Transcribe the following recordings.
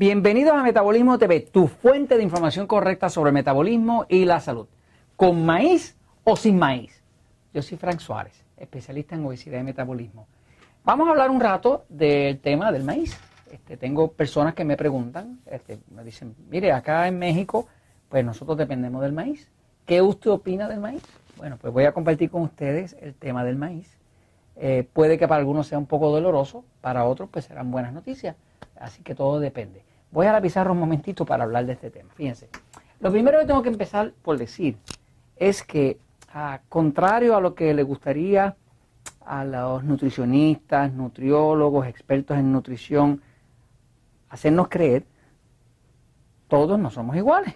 Bienvenidos a Metabolismo TV, tu fuente de información correcta sobre metabolismo y la salud. ¿Con maíz o sin maíz? Yo soy Frank Suárez, especialista en obesidad y metabolismo. Vamos a hablar un rato del tema del maíz. Este, tengo personas que me preguntan, este, me dicen, mire, acá en México, pues nosotros dependemos del maíz. ¿Qué usted opina del maíz? Bueno, pues voy a compartir con ustedes el tema del maíz. Eh, puede que para algunos sea un poco doloroso, para otros pues serán buenas noticias. Así que todo depende. Voy a la pizarra un momentito para hablar de este tema. Fíjense, lo primero que tengo que empezar por decir es que, a contrario a lo que le gustaría a los nutricionistas, nutriólogos, expertos en nutrición, hacernos creer, todos no somos iguales.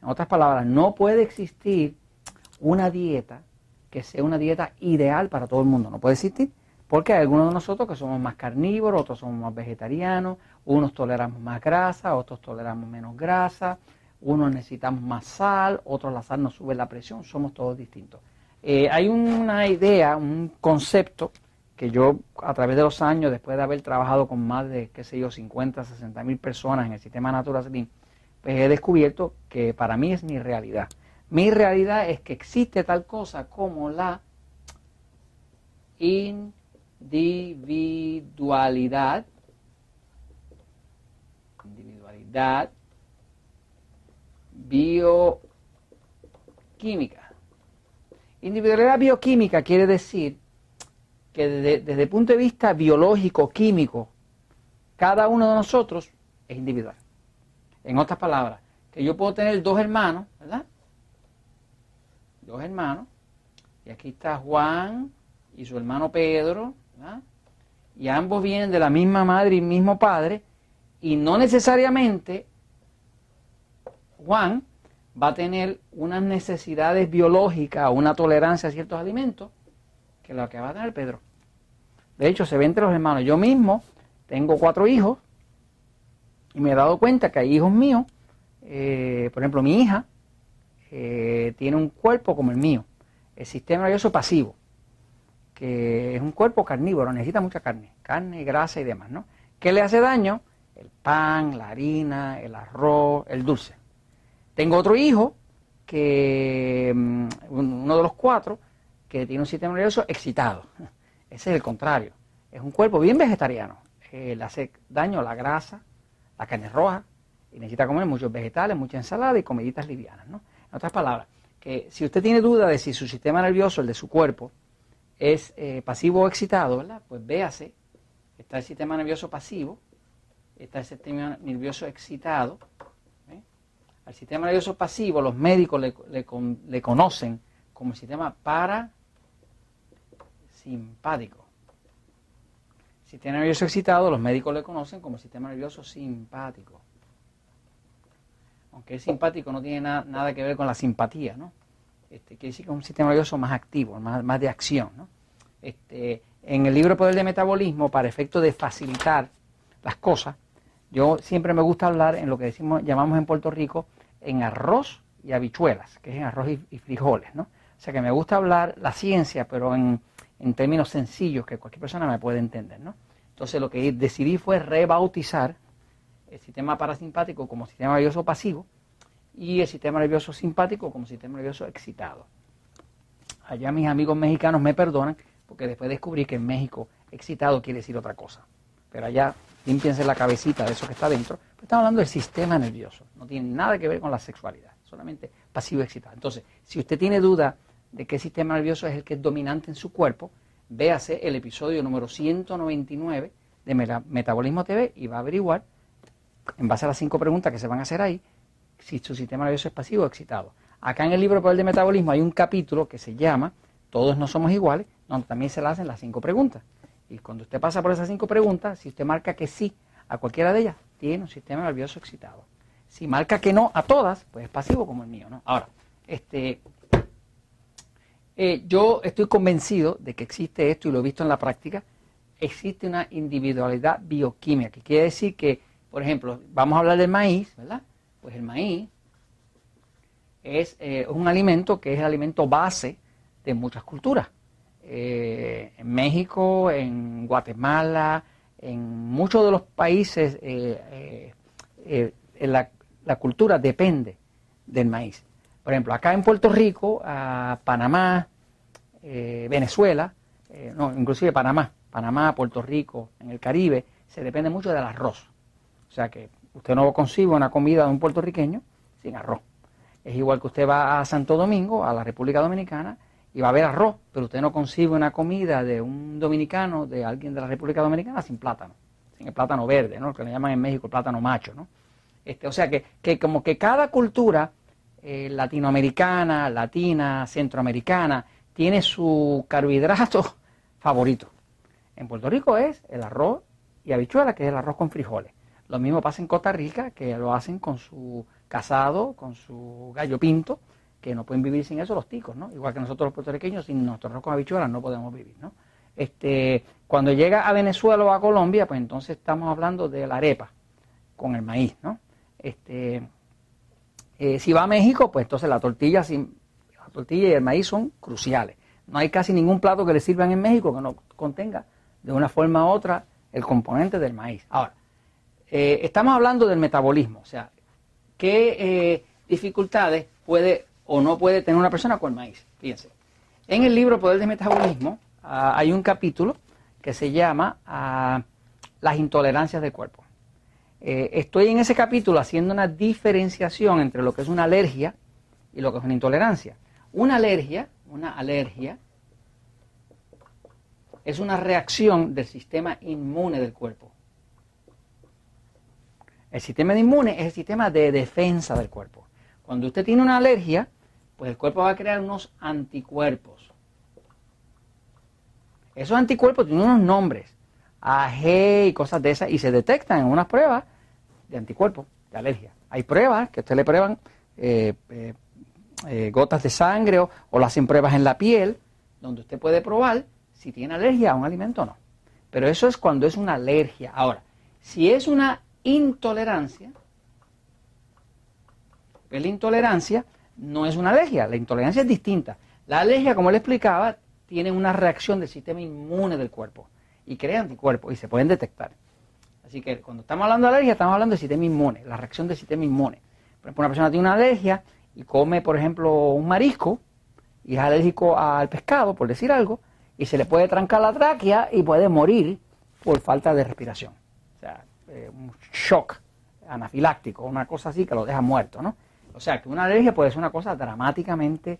En otras palabras, no puede existir una dieta que sea una dieta ideal para todo el mundo. No puede existir. Porque hay algunos de nosotros que somos más carnívoros, otros somos más vegetarianos, unos toleramos más grasa, otros toleramos menos grasa, unos necesitamos más sal, otros la sal nos sube la presión, somos todos distintos. Eh, hay una idea, un concepto que yo a través de los años, después de haber trabajado con más de, qué sé yo, 50, 60 mil personas en el sistema Natural Slim, pues he descubierto que para mí es mi realidad. Mi realidad es que existe tal cosa como la in individualidad, individualidad bioquímica. Individualidad bioquímica quiere decir que desde, el punto de vista biológico, químico, cada uno de nosotros es individual. En otras palabras, que yo puedo tener dos hermanos, ¿verdad? Dos hermanos, y aquí está Juan y su hermano Pedro, y ambos vienen de la misma madre y mismo padre, y no necesariamente Juan va a tener unas necesidades biológicas una tolerancia a ciertos alimentos que lo que va a tener Pedro. De hecho, se ve entre los hermanos. Yo mismo tengo cuatro hijos y me he dado cuenta que hay hijos míos, eh, por ejemplo, mi hija eh, tiene un cuerpo como el mío, el sistema nervioso pasivo que es un cuerpo carnívoro, necesita mucha carne, carne, grasa y demás, ¿no? ¿Qué le hace daño? El pan, la harina, el arroz, el dulce. Tengo otro hijo, que mm, uno de los cuatro, que tiene un sistema nervioso excitado. Ese es el contrario. Es un cuerpo bien vegetariano. Eh, le hace daño la grasa, la carne roja, y necesita comer muchos vegetales, mucha ensalada y comiditas livianas, ¿no? En otras palabras, que si usted tiene duda de si su sistema nervioso, el de su cuerpo, es eh, pasivo o excitado, ¿verdad? Pues véase, está el sistema nervioso pasivo, está el sistema nervioso excitado. ¿eh? Al sistema nervioso pasivo los médicos le, le, conocen como el sistema parasimpático. Sistema nervioso excitado los médicos le conocen como el sistema nervioso simpático. Aunque el simpático no tiene nada que ver con la simpatía, ¿no? Este, quiere decir que es un sistema nervioso más activo, más, de acción. ¿no? Este, en el libro Poder de Metabolismo, para efecto de facilitar las cosas, yo siempre me gusta hablar en lo que decimos, llamamos en Puerto Rico en arroz y habichuelas, que es en arroz y, frijoles. ¿no? O sea que me gusta hablar la ciencia, pero en, en términos sencillos que cualquier persona me puede entender. ¿no? Entonces lo que decidí fue rebautizar el sistema parasimpático como sistema nervioso pasivo y el sistema nervioso simpático como sistema nervioso excitado. Allá mis amigos mexicanos me perdonan porque después descubrí que en México excitado quiere decir otra cosa. Pero allá limpiense la cabecita de eso que está dentro. estamos hablando del sistema nervioso, no tiene nada que ver con la sexualidad, solamente pasivo excitado. Entonces, si usted tiene duda de qué sistema nervioso es el que es dominante en su cuerpo, véase el episodio número 199 de Metabolismo TV y va a averiguar, en base a las cinco preguntas que se van a hacer ahí, si su sistema nervioso es pasivo o excitado. Acá en el libro Poder de Metabolismo hay un capítulo que se llama Todos no somos iguales, donde también se le hacen las cinco preguntas. Y cuando usted pasa por esas cinco preguntas, si usted marca que sí a cualquiera de ellas, tiene un sistema nervioso excitado. Si marca que no a todas, pues es pasivo como el mío, ¿no? Ahora, este, eh, yo estoy convencido de que existe esto y lo he visto en la práctica. Existe una individualidad bioquímica, que quiere decir que, por ejemplo, vamos a hablar del maíz, ¿verdad? Pues el maíz es eh, un alimento que es el alimento base de muchas culturas. Eh, en México, en Guatemala, en muchos de los países eh, la, la, cultura depende del maíz. Por ejemplo, acá en Puerto Rico, a Panamá, Venezuela, no, inclusive Panamá, Panamá, Puerto Rico, en el Caribe, se depende mucho del arroz. O sea que usted no concibe una comida de un puertorriqueño sin arroz. Es igual que usted va a Santo Domingo, a la República Dominicana, y va a haber arroz, pero usted no concibe una comida de un dominicano, de alguien de la República Dominicana, sin plátano, sin el plátano verde, ¿no? Lo que le llaman en México el plátano macho, ¿no? Este, o sea que, que como que cada cultura eh, latinoamericana, latina, centroamericana, tiene su carbohidrato favorito. En Puerto Rico es el arroz y habichuela, que es el arroz con frijoles. Lo mismo pasa en Costa Rica, que lo hacen con su casado, con su gallo pinto, que no pueden vivir sin eso los ticos, ¿no? Igual que nosotros los puertorriqueños, sin nuestro arroz con habichuelas no podemos vivir, ¿no? Este, cuando llega a Venezuela o a Colombia, pues entonces estamos hablando de la arepa con el maíz, ¿no? Este, eh, si va a México, pues entonces la tortilla, la tortilla y el maíz son cruciales. No hay casi ningún plato que le sirvan en México que no contenga de una forma u otra el componente del maíz. Ahora, eh, estamos hablando del metabolismo, o sea, qué eh, dificultades puede o no puede tener una persona con maíz. Fíjense, en el libro Poder del Metabolismo ah, hay un capítulo que se llama ah, Las intolerancias del cuerpo. Eh, estoy en ese capítulo haciendo una diferenciación entre lo que es una alergia y lo que es una intolerancia. Una alergia, una alergia, es una reacción del sistema inmune del cuerpo. El sistema inmune es el sistema de defensa del cuerpo. Cuando usted tiene una alergia, pues el cuerpo va a crear unos anticuerpos. Esos anticuerpos tienen unos nombres, AG y cosas de esas, y se detectan en unas pruebas de anticuerpos, de alergia. Hay pruebas que usted le prueban eh, eh, eh, gotas de sangre o, o lo hacen pruebas en la piel, donde usted puede probar si tiene alergia a un alimento o no. Pero eso es cuando es una alergia. Ahora, si es una intolerancia, la intolerancia no es una alergia, la intolerancia es distinta. La alergia, como le explicaba, tiene una reacción del sistema inmune del cuerpo y crea anticuerpos y se pueden detectar. Así que cuando estamos hablando de alergia, estamos hablando del sistema inmune, la reacción del sistema inmune. Por ejemplo, una persona tiene una alergia y come, por ejemplo, un marisco y es alérgico al pescado, por decir algo, y se le puede trancar la tráquea y puede morir por falta de respiración. Eh, un shock anafiláctico, una cosa así que lo deja muerto, ¿no? O sea, que una alergia puede ser una cosa dramáticamente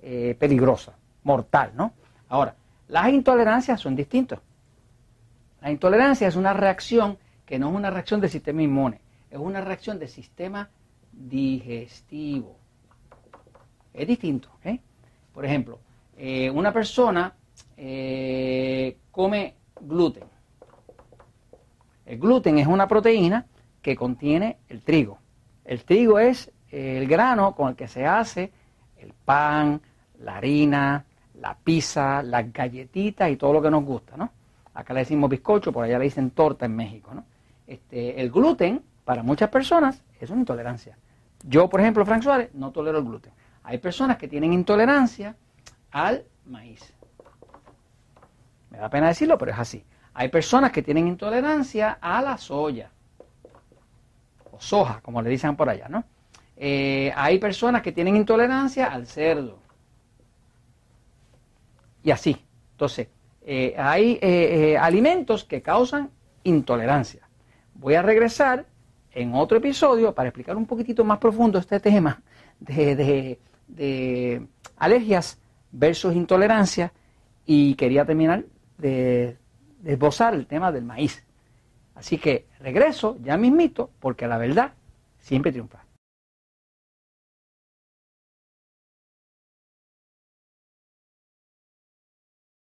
eh, peligrosa, mortal, ¿no? Ahora, las intolerancias son distintas. La intolerancia es una reacción que no es una reacción del sistema inmune, es una reacción del sistema digestivo. Es distinto, ¿eh? Por ejemplo, eh, una persona come gluten. El gluten es una proteína que contiene el trigo. El trigo es el grano con el que se hace el pan, la harina, la pizza, las galletitas y todo lo que nos gusta, ¿no? Acá le decimos bizcocho, por allá le dicen torta en México, ¿no? Este, el gluten, para muchas personas, es una intolerancia. Yo, por ejemplo, Frank Suárez, no tolero el gluten. Hay personas que tienen intolerancia al maíz. Me da pena decirlo, pero es así. Hay personas que tienen intolerancia a la soya. O soja, como le dicen por allá, ¿no? Eh, hay personas que tienen intolerancia al cerdo. Y así. Entonces, eh, hay eh, alimentos que causan intolerancia. Voy a regresar en otro episodio para explicar un poquitito más profundo este tema de, de alergias versus intolerancia y quería terminar de, esbozar el tema del maíz. Así que regreso ya mismito porque la verdad siempre triunfa.